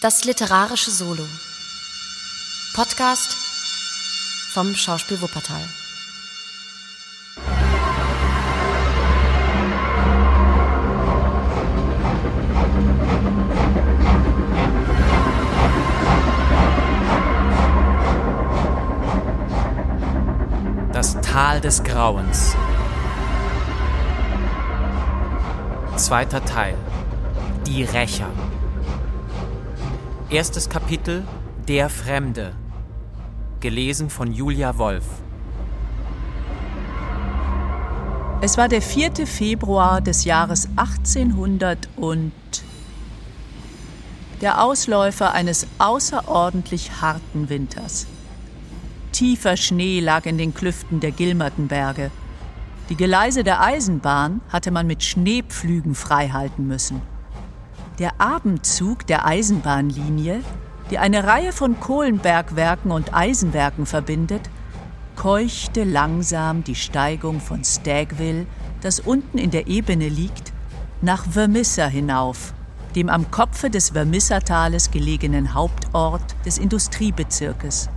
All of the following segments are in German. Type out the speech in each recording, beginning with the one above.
Das literarische Solo. Podcast vom Schauspiel Wuppertal. Das Tal des Grauens. Zweiter Teil. Die Rächer. Erstes Kapitel Der Fremde. Gelesen von Julia Wolf. Es war der 4. Februar des Jahres 1800 und der Ausläufer eines außerordentlich harten Winters. Tiefer Schnee lag in den Klüften der Gilmertenberge. Die Geleise der Eisenbahn hatte man mit Schneepflügen freihalten müssen. Der Abendzug der Eisenbahnlinie, die eine Reihe von Kohlenbergwerken und Eisenwerken verbindet, keuchte langsam die Steigung von Stagville, das unten in der Ebene liegt, nach Vermissa hinauf, dem am Kopfe des Vermissa-Tales gelegenen Hauptort des Industriebezirkes.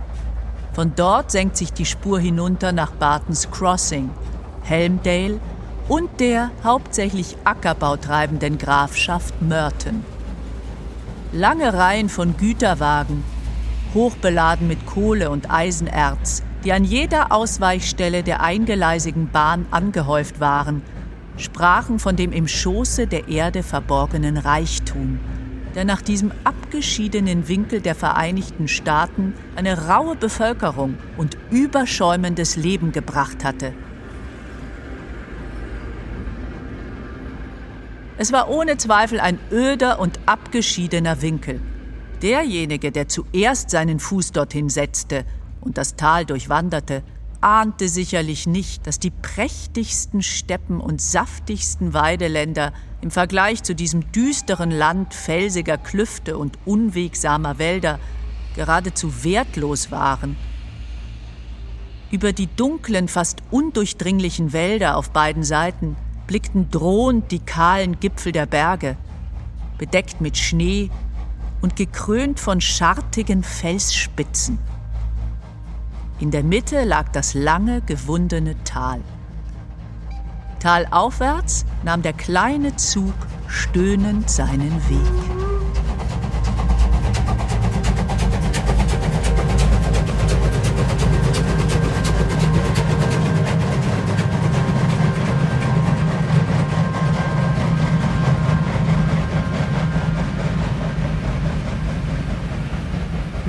Von dort senkt sich die Spur hinunter nach Bartons Crossing, Helmdale und der hauptsächlich Ackerbau treibenden Grafschaft Merton. Lange Reihen von Güterwagen, hochbeladen mit Kohle und Eisenerz, die an jeder Ausweichstelle der eingeleisigen Bahn angehäuft waren, sprachen von dem im Schoße der Erde verborgenen Reichtum, der nach diesem abgeschiedenen Winkel der Vereinigten Staaten eine raue Bevölkerung und überschäumendes Leben gebracht hatte – Es war ohne Zweifel ein öder und abgeschiedener Winkel. Derjenige, der zuerst seinen Fuß dorthin setzte und das Tal durchwanderte, ahnte sicherlich nicht, dass die prächtigsten Steppen und saftigsten Weideländer im Vergleich zu diesem düsteren Land felsiger Klüfte und unwegsamer Wälder geradezu wertlos waren. Über die dunklen, fast undurchdringlichen Wälder auf beiden Seiten blickten drohend die kahlen Gipfel der Berge, bedeckt mit Schnee und gekrönt von schartigen Felsspitzen. In der Mitte lag das lange, gewundene Tal. Talaufwärts nahm der kleine Zug stöhnend seinen Weg.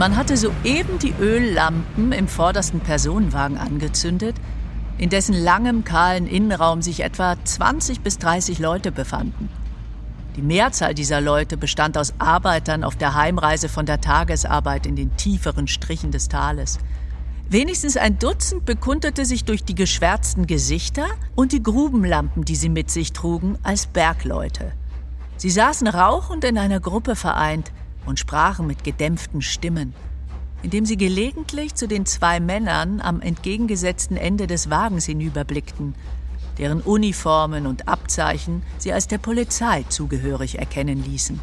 Man hatte soeben die Öllampen im vordersten Personenwagen angezündet, in dessen langem, kahlen Innenraum sich etwa 20 bis 30 Leute befanden. Die Mehrzahl dieser Leute bestand aus Arbeitern auf der Heimreise von der Tagesarbeit in den tieferen Strichen des Tales. Wenigstens ein Dutzend bekundete sich durch die geschwärzten Gesichter und die Grubenlampen, die sie mit sich trugen, als Bergleute. Sie saßen rauchend in einer Gruppe vereint, und sprachen mit gedämpften Stimmen, indem sie gelegentlich zu den zwei Männern am entgegengesetzten Ende des Wagens hinüberblickten, deren Uniformen und Abzeichen sie als der Polizei zugehörig erkennen ließen.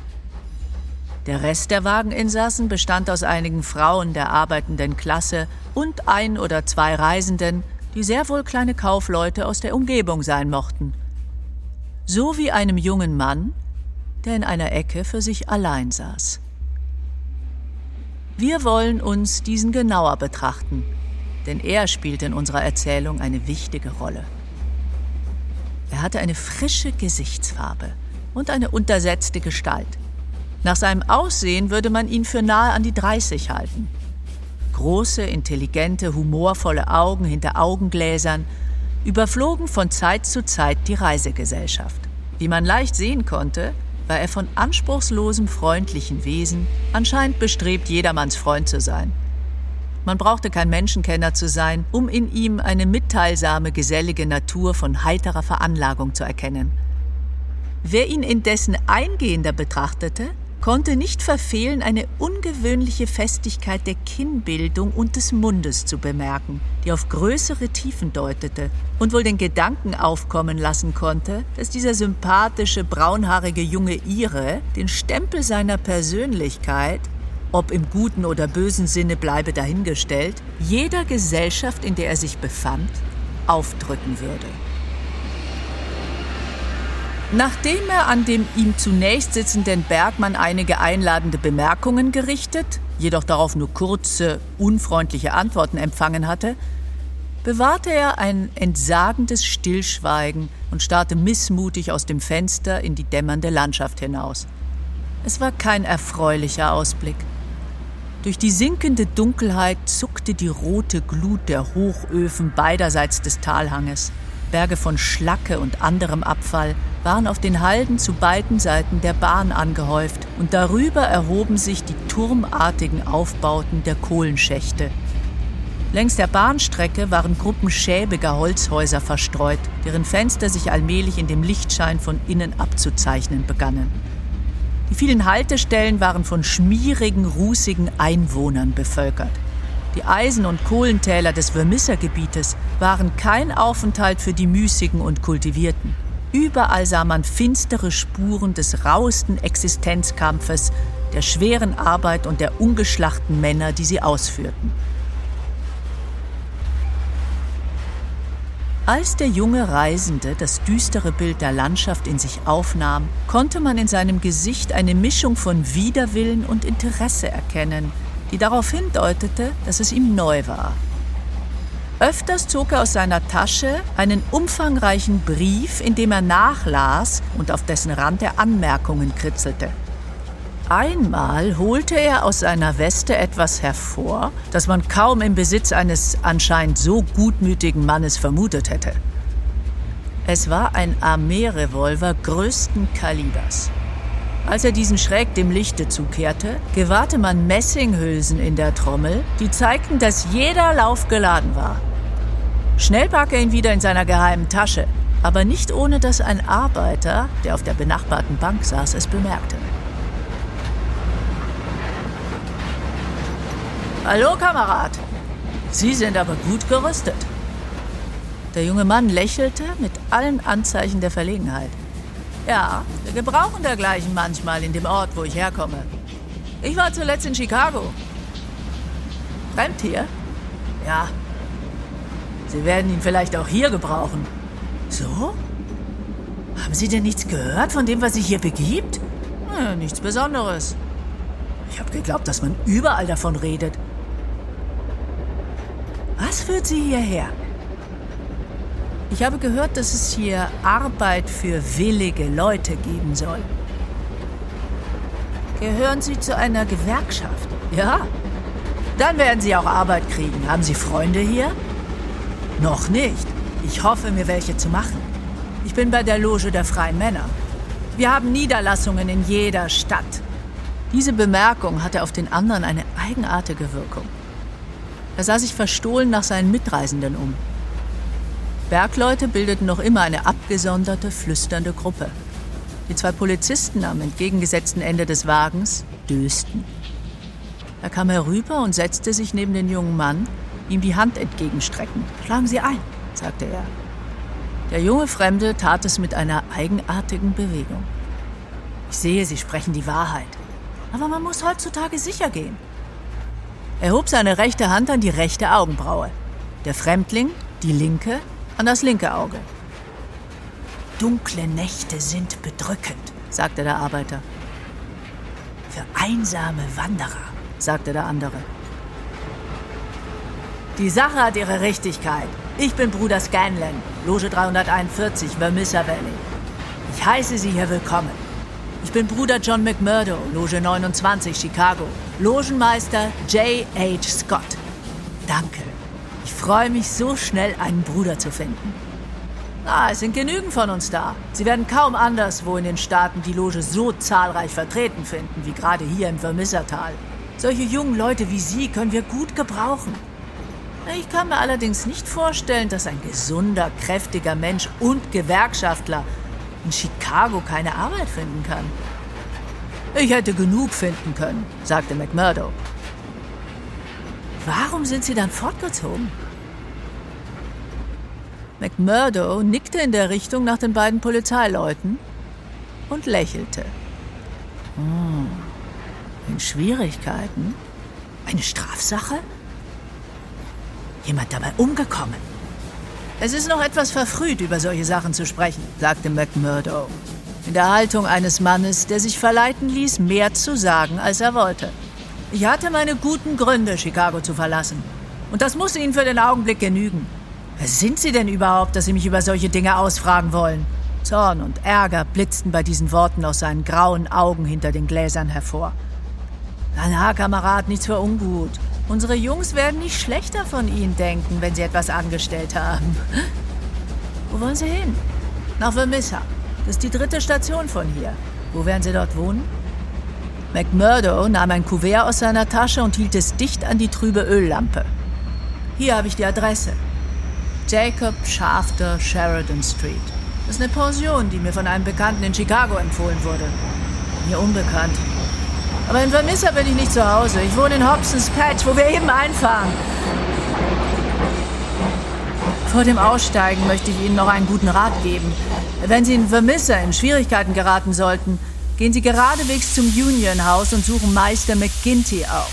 Der Rest der Wageninsassen bestand aus einigen Frauen der arbeitenden Klasse und ein oder zwei Reisenden, die sehr wohl kleine Kaufleute aus der Umgebung sein mochten. So wie einem jungen Mann, der in einer Ecke für sich allein saß. Wir wollen uns diesen genauer betrachten, denn er spielt in unserer Erzählung eine wichtige Rolle. Er hatte eine frische Gesichtsfarbe und eine untersetzte Gestalt. Nach seinem Aussehen würde man ihn für nahe an die 30 halten. Große, intelligente, humorvolle Augen hinter Augengläsern überflogen von Zeit zu Zeit die Reisegesellschaft. Wie man leicht sehen konnte, war er von anspruchslosem, freundlichen Wesen, anscheinend bestrebt, jedermanns Freund zu sein. Man brauchte kein Menschenkenner zu sein, um in ihm eine mitteilsame, gesellige Natur von heiterer Veranlagung zu erkennen. Wer ihn indessen eingehender betrachtete, konnte nicht verfehlen, eine ungewöhnliche Festigkeit der Kinnbildung und des Mundes zu bemerken, die auf größere Tiefen deutete und wohl den Gedanken aufkommen lassen konnte, dass dieser sympathische, braunhaarige junge Ire den Stempel seiner Persönlichkeit, ob im guten oder bösen Sinne bleibe dahingestellt, jeder Gesellschaft, in der er sich befand, aufdrücken würde. Nachdem er an dem ihm zunächst sitzenden Bergmann einige einladende Bemerkungen gerichtet, jedoch darauf nur kurze, unfreundliche Antworten empfangen hatte, bewahrte er ein entsagendes Stillschweigen und starrte missmutig aus dem Fenster in die dämmernde Landschaft hinaus. Es war kein erfreulicher Ausblick. Durch die sinkende Dunkelheit zuckte die rote Glut der Hochöfen beiderseits des Talhanges. Berge von Schlacke und anderem Abfall waren auf den Halden zu beiden Seiten der Bahn angehäuft und darüber erhoben sich die turmartigen Aufbauten der Kohlenschächte. Längs der Bahnstrecke waren Gruppen schäbiger Holzhäuser verstreut, deren Fenster sich allmählich in dem Lichtschein von innen abzuzeichnen begannen. Die vielen Haltestellen waren von schmierigen, rußigen Einwohnern bevölkert. Die Eisen- und Kohlentäler des Vermissergebietes waren kein Aufenthalt für die Müßigen und Kultivierten. Überall sah man finstere Spuren des rauesten Existenzkampfes, der schweren Arbeit und der ungeschlachten Männer, die sie ausführten. Als der junge Reisende das düstere Bild der Landschaft in sich aufnahm, konnte man in seinem Gesicht eine Mischung von Widerwillen und Interesse erkennen, die darauf hindeutete, dass es ihm neu war. Öfters zog er aus seiner Tasche einen umfangreichen Brief, in dem er nachlas und auf dessen Rand er Anmerkungen kritzelte. Einmal holte er aus seiner Weste etwas hervor, das man kaum im Besitz eines anscheinend so gutmütigen Mannes vermutet hätte. Es war ein Armeerevolver größten Kalibers. Als er diesen schräg dem Lichte zukehrte, gewahrte man Messinghülsen in der Trommel, die zeigten, dass jeder Lauf geladen war. Schnell barg er ihn wieder in seiner geheimen Tasche, aber nicht ohne dass ein Arbeiter, der auf der benachbarten Bank saß, es bemerkte. Hallo, Kamerad. Sie sind aber gut gerüstet. Der junge Mann lächelte mit allen Anzeichen der Verlegenheit. Ja, wir gebrauchen dergleichen manchmal in dem Ort, wo ich herkomme. Ich war zuletzt in Chicago. Fremd hier? Ja, Sie werden ihn vielleicht auch hier gebrauchen. So? Haben Sie denn nichts gehört von dem, was sich hier begibt? Ja, nichts Besonderes. Ich habe geglaubt, dass man überall davon redet. Was führt Sie hierher? Ich habe gehört, dass es hier Arbeit für willige Leute geben soll. Gehören Sie zu einer Gewerkschaft? Ja. Dann werden Sie auch Arbeit kriegen. Haben Sie Freunde hier? Noch nicht. Ich hoffe, mir welche zu machen. Ich bin bei der Loge der Freien Männer. Wir haben Niederlassungen in jeder Stadt. Diese Bemerkung hatte auf den anderen eine eigenartige Wirkung. Er sah sich verstohlen nach seinen Mitreisenden um. Bergleute bildeten noch immer eine abgesonderte, flüsternde Gruppe. Die zwei Polizisten am entgegengesetzten Ende des Wagens dösten. Er kam herüber und setzte sich neben den jungen Mann, ihm die Hand entgegenstreckend. Schlagen Sie ein, sagte er. Der junge Fremde tat es mit einer eigenartigen Bewegung. Ich sehe, Sie sprechen die Wahrheit. Aber man muss heutzutage sicher gehen. Er hob seine rechte Hand an die rechte Augenbraue. Der Fremdling, die linke, an das linke Auge. Dunkle Nächte sind bedrückend, sagte der Arbeiter. Für einsame Wanderer, sagte der andere. Die Sache hat ihre Richtigkeit. Ich bin Bruder Scanlan, Loge 341, Vermissa Valley. Ich heiße Sie hier willkommen. Ich bin Bruder John McMurdo, Loge 29, Chicago. Logenmeister J. H. Scott. Danke. Ich freue mich so schnell, einen Bruder zu finden. Ah, es sind genügend von uns da. Sie werden kaum anderswo in den Staaten die Loge so zahlreich vertreten finden, wie gerade hier im Vermissertal. Solche jungen Leute wie Sie können wir gut gebrauchen. Ich kann mir allerdings nicht vorstellen, dass ein gesunder, kräftiger Mensch und Gewerkschaftler in Chicago keine Arbeit finden kann. Ich hätte genug finden können, sagte McMurdo. Warum sind Sie dann fortgezogen? McMurdo nickte in der Richtung nach den beiden Polizeileuten und lächelte. Hm, in Schwierigkeiten? Eine Strafsache? Jemand dabei umgekommen? Es ist noch etwas verfrüht, über solche Sachen zu sprechen, sagte McMurdo. In der Haltung eines Mannes, der sich verleiten ließ, mehr zu sagen, als er wollte. Ich hatte meine guten Gründe, Chicago zu verlassen. Und das muss Ihnen für den Augenblick genügen. Wer sind Sie denn überhaupt, dass Sie mich über solche Dinge ausfragen wollen? Zorn und Ärger blitzten bei diesen Worten aus seinen grauen Augen hinter den Gläsern hervor. Na, Kamerad, nichts für ungut. Unsere Jungs werden nicht schlechter von Ihnen denken, wenn Sie etwas angestellt haben. Wo wollen Sie hin? Nach Vermissa. Das ist die dritte Station von hier. Wo werden Sie dort wohnen? McMurdo nahm ein Kuvert aus seiner Tasche und hielt es dicht an die trübe Öllampe. Hier habe ich die Adresse. Jacob Shafter, Sheridan Street. Das ist eine Pension, die mir von einem Bekannten in Chicago empfohlen wurde. Mir unbekannt. Aber in Vermissa bin ich nicht zu Hause. Ich wohne in Hobsons Patch, wo wir eben einfahren. Vor dem Aussteigen möchte ich Ihnen noch einen guten Rat geben. Wenn Sie in Vermissa in Schwierigkeiten geraten sollten, gehen Sie geradewegs zum Union House und suchen Meister McGinty auf.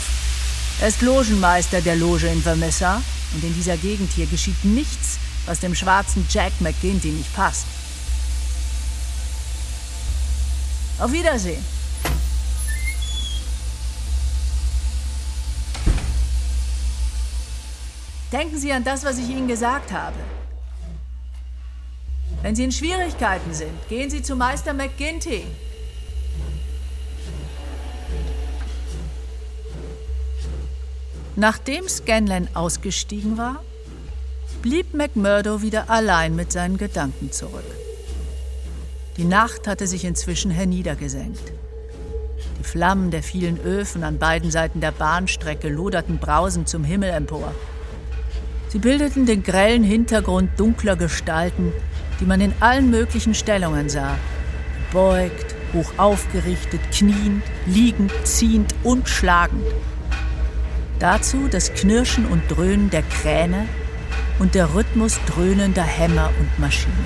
Er ist Logenmeister der Loge in Vermissa und in dieser Gegend hier geschieht nichts, was dem schwarzen Jack McGinty nicht passt. Auf Wiedersehen. Denken Sie an das, was ich Ihnen gesagt habe. Wenn Sie in Schwierigkeiten sind, gehen Sie zu Meister McGinty. Nachdem Scanlan ausgestiegen war, blieb McMurdo wieder allein mit seinen Gedanken zurück. Die Nacht hatte sich inzwischen herniedergesenkt. Die Flammen der vielen Öfen an beiden Seiten der Bahnstrecke loderten brausend zum Himmel empor. Sie bildeten den grellen Hintergrund dunkler Gestalten, die man in allen möglichen Stellungen sah. Beugt, hoch aufgerichtet, kniend, liegend, ziehend und schlagend. Dazu das Knirschen und Dröhnen der Kräne und der Rhythmus dröhnender Hämmer und Maschinen.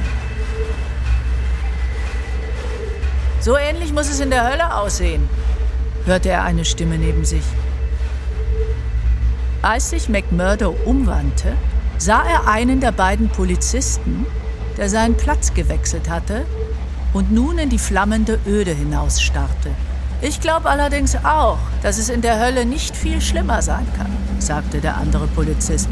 So ähnlich muss es in der Hölle aussehen, hörte er eine Stimme neben sich. Als sich McMurdo umwandte, sah er einen der beiden Polizisten, der seinen Platz gewechselt hatte und nun in die flammende Öde hinausstarrte. Ich glaube allerdings auch, dass es in der Hölle nicht viel schlimmer sein kann, sagte der andere Polizist.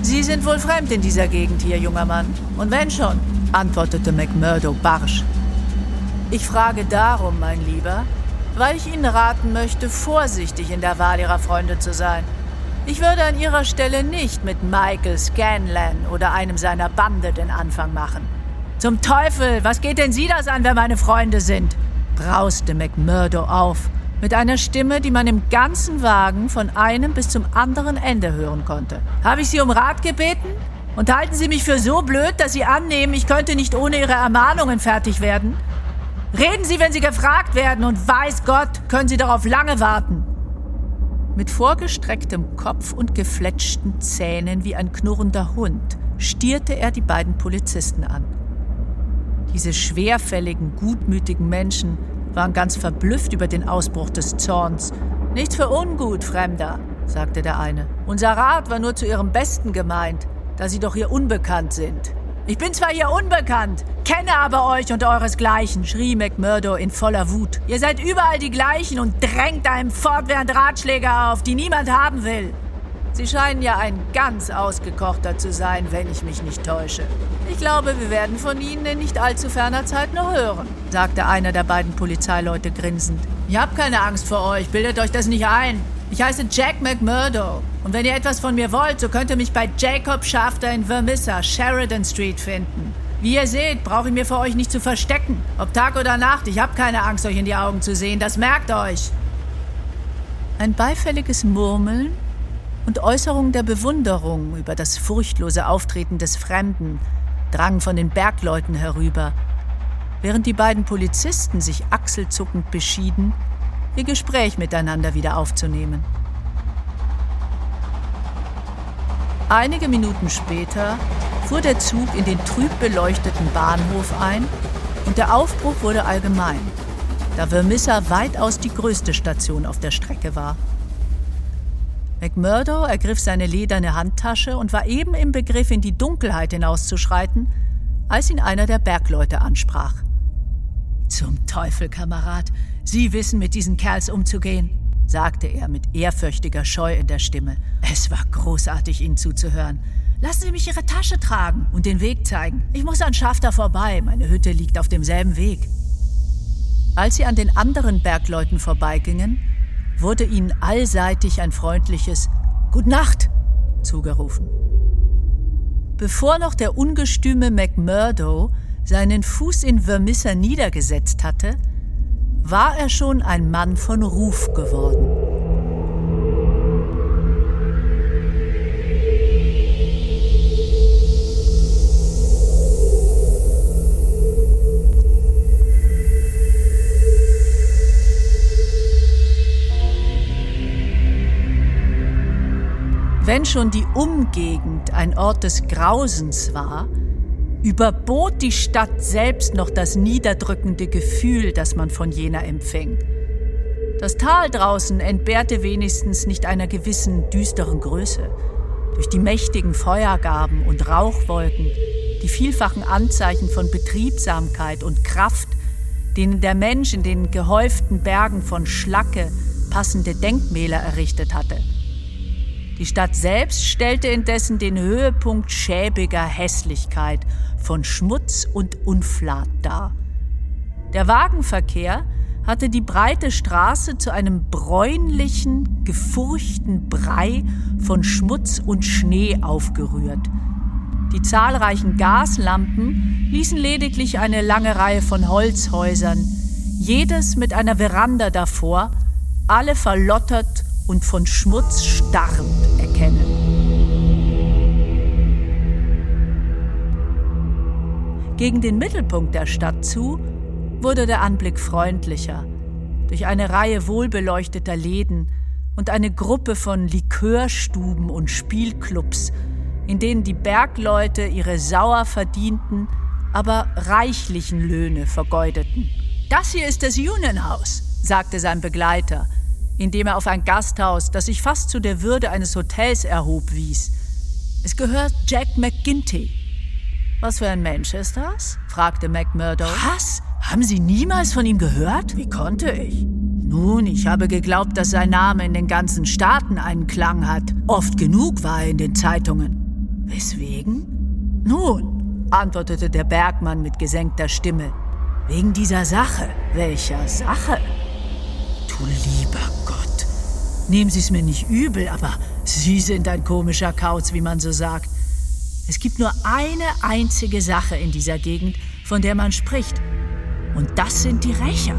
Sie sind wohl fremd in dieser Gegend hier, junger Mann. Und wenn schon, antwortete McMurdo barsch. Ich frage darum, mein Lieber, weil ich Ihnen raten möchte, vorsichtig in der Wahl Ihrer Freunde zu sein. Ich würde an Ihrer Stelle nicht mit Michael Scanlan oder einem seiner Bande den Anfang machen. Zum Teufel, was geht denn Sie das an, wer meine Freunde sind? brauste McMurdo auf, mit einer Stimme, die man im ganzen Wagen von einem bis zum anderen Ende hören konnte. Habe ich Sie um Rat gebeten? Und halten Sie mich für so blöd, dass Sie annehmen, ich könnte nicht ohne Ihre Ermahnungen fertig werden? Reden Sie, wenn Sie gefragt werden, und weiß Gott, können Sie darauf lange warten. Mit vorgestrecktem Kopf und gefletschten Zähnen wie ein knurrender Hund stierte er die beiden Polizisten an. Diese schwerfälligen, gutmütigen Menschen waren ganz verblüfft über den Ausbruch des Zorns. Nicht für ungut, Fremder, sagte der eine. Unser Rat war nur zu ihrem Besten gemeint, da sie doch hier unbekannt sind. Ich bin zwar hier unbekannt, kenne aber euch und euresgleichen, schrie McMurdo in voller Wut. Ihr seid überall die gleichen und drängt einem fortwährend Ratschläge auf, die niemand haben will. Sie scheinen ja ein ganz ausgekochter zu sein, wenn ich mich nicht täusche. Ich glaube, wir werden von Ihnen in nicht allzu ferner Zeit noch hören, sagte einer der beiden Polizeileute grinsend. Ihr habt keine Angst vor euch, bildet euch das nicht ein. Ich heiße Jack McMurdo. Und wenn ihr etwas von mir wollt, so könnt ihr mich bei Jacob Schafter in Vermissa, Sheridan Street finden. Wie ihr seht, brauche ich mir vor euch nicht zu verstecken. Ob Tag oder Nacht, ich habe keine Angst, euch in die Augen zu sehen. Das merkt euch. Ein beifälliges Murmeln und Äußerungen der Bewunderung über das furchtlose Auftreten des Fremden drang von den Bergleuten herüber, während die beiden Polizisten sich achselzuckend beschieden, ihr Gespräch miteinander wieder aufzunehmen. Einige Minuten später fuhr der Zug in den trüb beleuchteten Bahnhof ein und der Aufbruch wurde allgemein, da Vermissa weitaus die größte Station auf der Strecke war. McMurdo ergriff seine lederne Handtasche und war eben im Begriff, in die Dunkelheit hinauszuschreiten, als ihn einer der Bergleute ansprach. Zum Teufel, Kamerad, Sie wissen, mit diesen Kerls umzugehen sagte er mit ehrfürchtiger Scheu in der Stimme. Es war großartig, Ihnen zuzuhören. Lassen Sie mich Ihre Tasche tragen und den Weg zeigen. Ich muss an Schafter vorbei. Meine Hütte liegt auf demselben Weg. Als sie an den anderen Bergleuten vorbeigingen, wurde ihnen allseitig ein freundliches Gut Nacht zugerufen. Bevor noch der ungestüme McMurdo seinen Fuß in Vermissa niedergesetzt hatte, war er schon ein Mann von Ruf geworden. Wenn schon die Umgegend ein Ort des Grausens war, überbot die Stadt selbst noch das niederdrückende Gefühl, das man von jener empfing. Das Tal draußen entbehrte wenigstens nicht einer gewissen düsteren Größe. Durch die mächtigen Feuergaben und Rauchwolken, die vielfachen Anzeichen von Betriebsamkeit und Kraft, denen der Mensch in den gehäuften Bergen von Schlacke passende Denkmäler errichtet hatte. Die Stadt selbst stellte indessen den Höhepunkt schäbiger Hässlichkeit von Schmutz und Unflat dar. Der Wagenverkehr hatte die breite Straße zu einem bräunlichen, gefurchten Brei von Schmutz und Schnee aufgerührt. Die zahlreichen Gaslampen ließen lediglich eine lange Reihe von Holzhäusern, jedes mit einer Veranda davor, alle verlottert und von Schmutz starrend erkennen. Gegen den Mittelpunkt der Stadt zu wurde der Anblick freundlicher. Durch eine Reihe wohlbeleuchteter Läden und eine Gruppe von Likörstuben und Spielclubs, in denen die Bergleute ihre sauer verdienten, aber reichlichen Löhne vergeudeten. Das hier ist das Union House, sagte sein Begleiter, indem er auf ein Gasthaus, das sich fast zu der Würde eines Hotels erhob, wies. Es gehört Jack McGinty. Was für ein Mensch ist das? fragte McMurdo. Was? Haben Sie niemals von ihm gehört? Wie konnte ich? Nun, ich habe geglaubt, dass sein Name in den ganzen Staaten einen Klang hat. Oft genug war er in den Zeitungen. Weswegen? Nun, antwortete der Bergmann mit gesenkter Stimme. Wegen dieser Sache. Welcher Sache? Du lieber. Nehmen Sie es mir nicht übel, aber Sie sind ein komischer Kauz, wie man so sagt. Es gibt nur eine einzige Sache in dieser Gegend, von der man spricht. Und das sind die Rächer.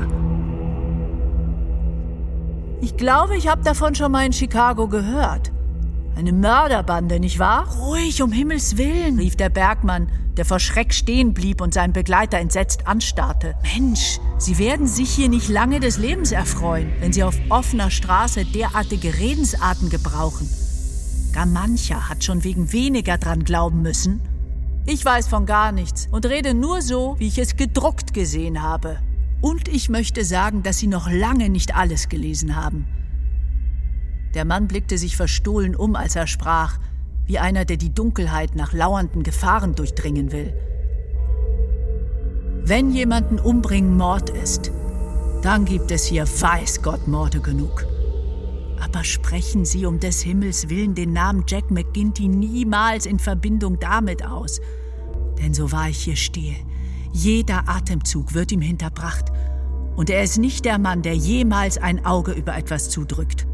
Ich glaube, ich habe davon schon mal in Chicago gehört. Eine Mörderbande, nicht wahr? Ruhig, um Himmels willen, rief der Bergmann, der vor Schreck stehen blieb und seinen Begleiter entsetzt anstarrte. Mensch, Sie werden sich hier nicht lange des Lebens erfreuen, wenn Sie auf offener Straße derartige Redensarten gebrauchen. Gar mancher hat schon wegen weniger dran glauben müssen. Ich weiß von gar nichts und rede nur so, wie ich es gedruckt gesehen habe. Und ich möchte sagen, dass Sie noch lange nicht alles gelesen haben. Der Mann blickte sich verstohlen um, als er sprach, wie einer, der die Dunkelheit nach lauernden Gefahren durchdringen will. Wenn jemanden umbringen Mord ist, dann gibt es hier weiß Gott Morde genug. Aber sprechen Sie um des Himmels willen den Namen Jack McGinty niemals in Verbindung damit aus. Denn so wahr ich hier stehe, jeder Atemzug wird ihm hinterbracht. Und er ist nicht der Mann, der jemals ein Auge über etwas zudrückt.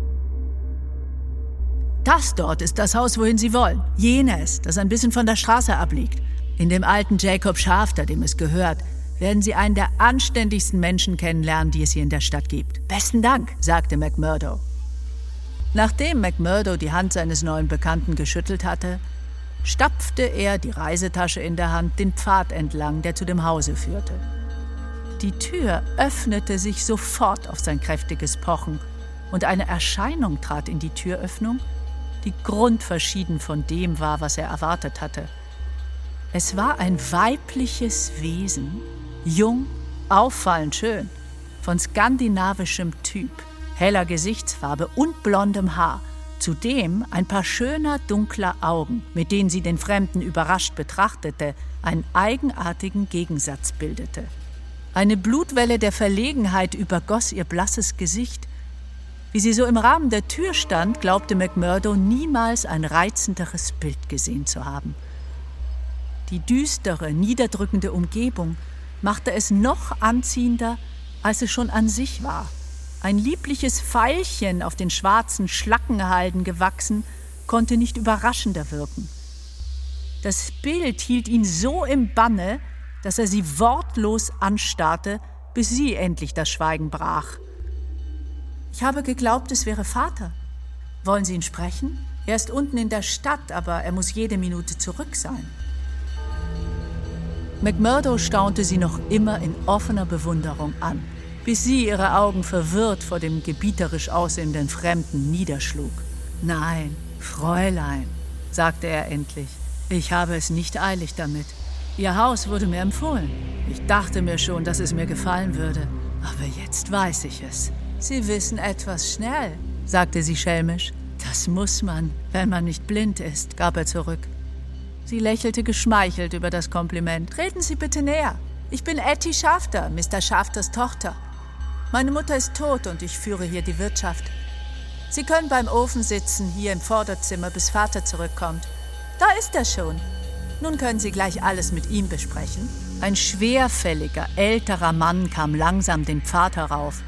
Das dort ist das Haus, wohin Sie wollen. Jenes, das ein bisschen von der Straße abliegt. In dem alten Jacob Schafter, dem es gehört, werden Sie einen der anständigsten Menschen kennenlernen, die es hier in der Stadt gibt. Besten Dank, sagte McMurdo. Nachdem McMurdo die Hand seines neuen Bekannten geschüttelt hatte, stapfte er, die Reisetasche in der Hand, den Pfad entlang, der zu dem Hause führte. Die Tür öffnete sich sofort auf sein kräftiges Pochen, und eine Erscheinung trat in die Türöffnung, die grundverschieden von dem war, was er erwartet hatte. Es war ein weibliches Wesen, jung, auffallend schön, von skandinavischem Typ, heller Gesichtsfarbe und blondem Haar, zudem ein paar schöner dunkler Augen, mit denen sie den Fremden überrascht betrachtete, einen eigenartigen Gegensatz bildete. Eine Blutwelle der Verlegenheit übergoss ihr blasses Gesicht. Wie sie so im Rahmen der Tür stand, glaubte McMurdo niemals ein reizenderes Bild gesehen zu haben. Die düstere, niederdrückende Umgebung machte es noch anziehender, als es schon an sich war. Ein liebliches Veilchen auf den schwarzen Schlackenhalden gewachsen, konnte nicht überraschender wirken. Das Bild hielt ihn so im Banne, dass er sie wortlos anstarrte, bis sie endlich das Schweigen brach. Ich habe geglaubt, es wäre Vater. Wollen Sie ihn sprechen? Er ist unten in der Stadt, aber er muss jede Minute zurück sein. McMurdo staunte sie noch immer in offener Bewunderung an, bis sie ihre Augen verwirrt vor dem gebieterisch aussehenden Fremden niederschlug. Nein, Fräulein, sagte er endlich, ich habe es nicht eilig damit. Ihr Haus wurde mir empfohlen. Ich dachte mir schon, dass es mir gefallen würde. Aber jetzt weiß ich es. Sie wissen etwas schnell, sagte sie schelmisch. Das muss man, wenn man nicht blind ist, gab er zurück. Sie lächelte geschmeichelt über das Kompliment. Treten Sie bitte näher. Ich bin Etty Schafter, Mr. Schafters Tochter. Meine Mutter ist tot und ich führe hier die Wirtschaft. Sie können beim Ofen sitzen, hier im Vorderzimmer, bis Vater zurückkommt. Da ist er schon. Nun können Sie gleich alles mit ihm besprechen. Ein schwerfälliger, älterer Mann kam langsam den Pfad herauf.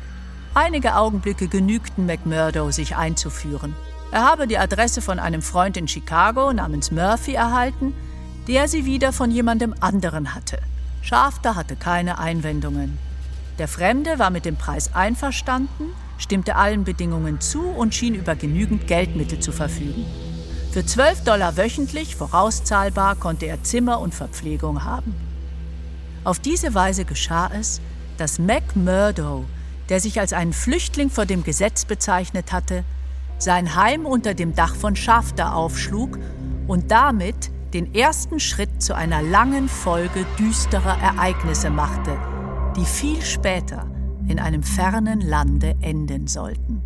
Einige Augenblicke genügten McMurdo, sich einzuführen. Er habe die Adresse von einem Freund in Chicago namens Murphy erhalten, der sie wieder von jemandem anderen hatte. Schafter hatte keine Einwendungen. Der Fremde war mit dem Preis einverstanden, stimmte allen Bedingungen zu und schien über genügend Geldmittel zu verfügen. Für 12 Dollar wöchentlich, vorauszahlbar, konnte er Zimmer und Verpflegung haben. Auf diese Weise geschah es, dass Mac Murdo, der sich als einen Flüchtling vor dem Gesetz bezeichnet hatte, sein Heim unter dem Dach von Schafter aufschlug und damit den ersten Schritt zu einer langen Folge düsterer Ereignisse machte, die viel später in einem fernen Lande enden sollten.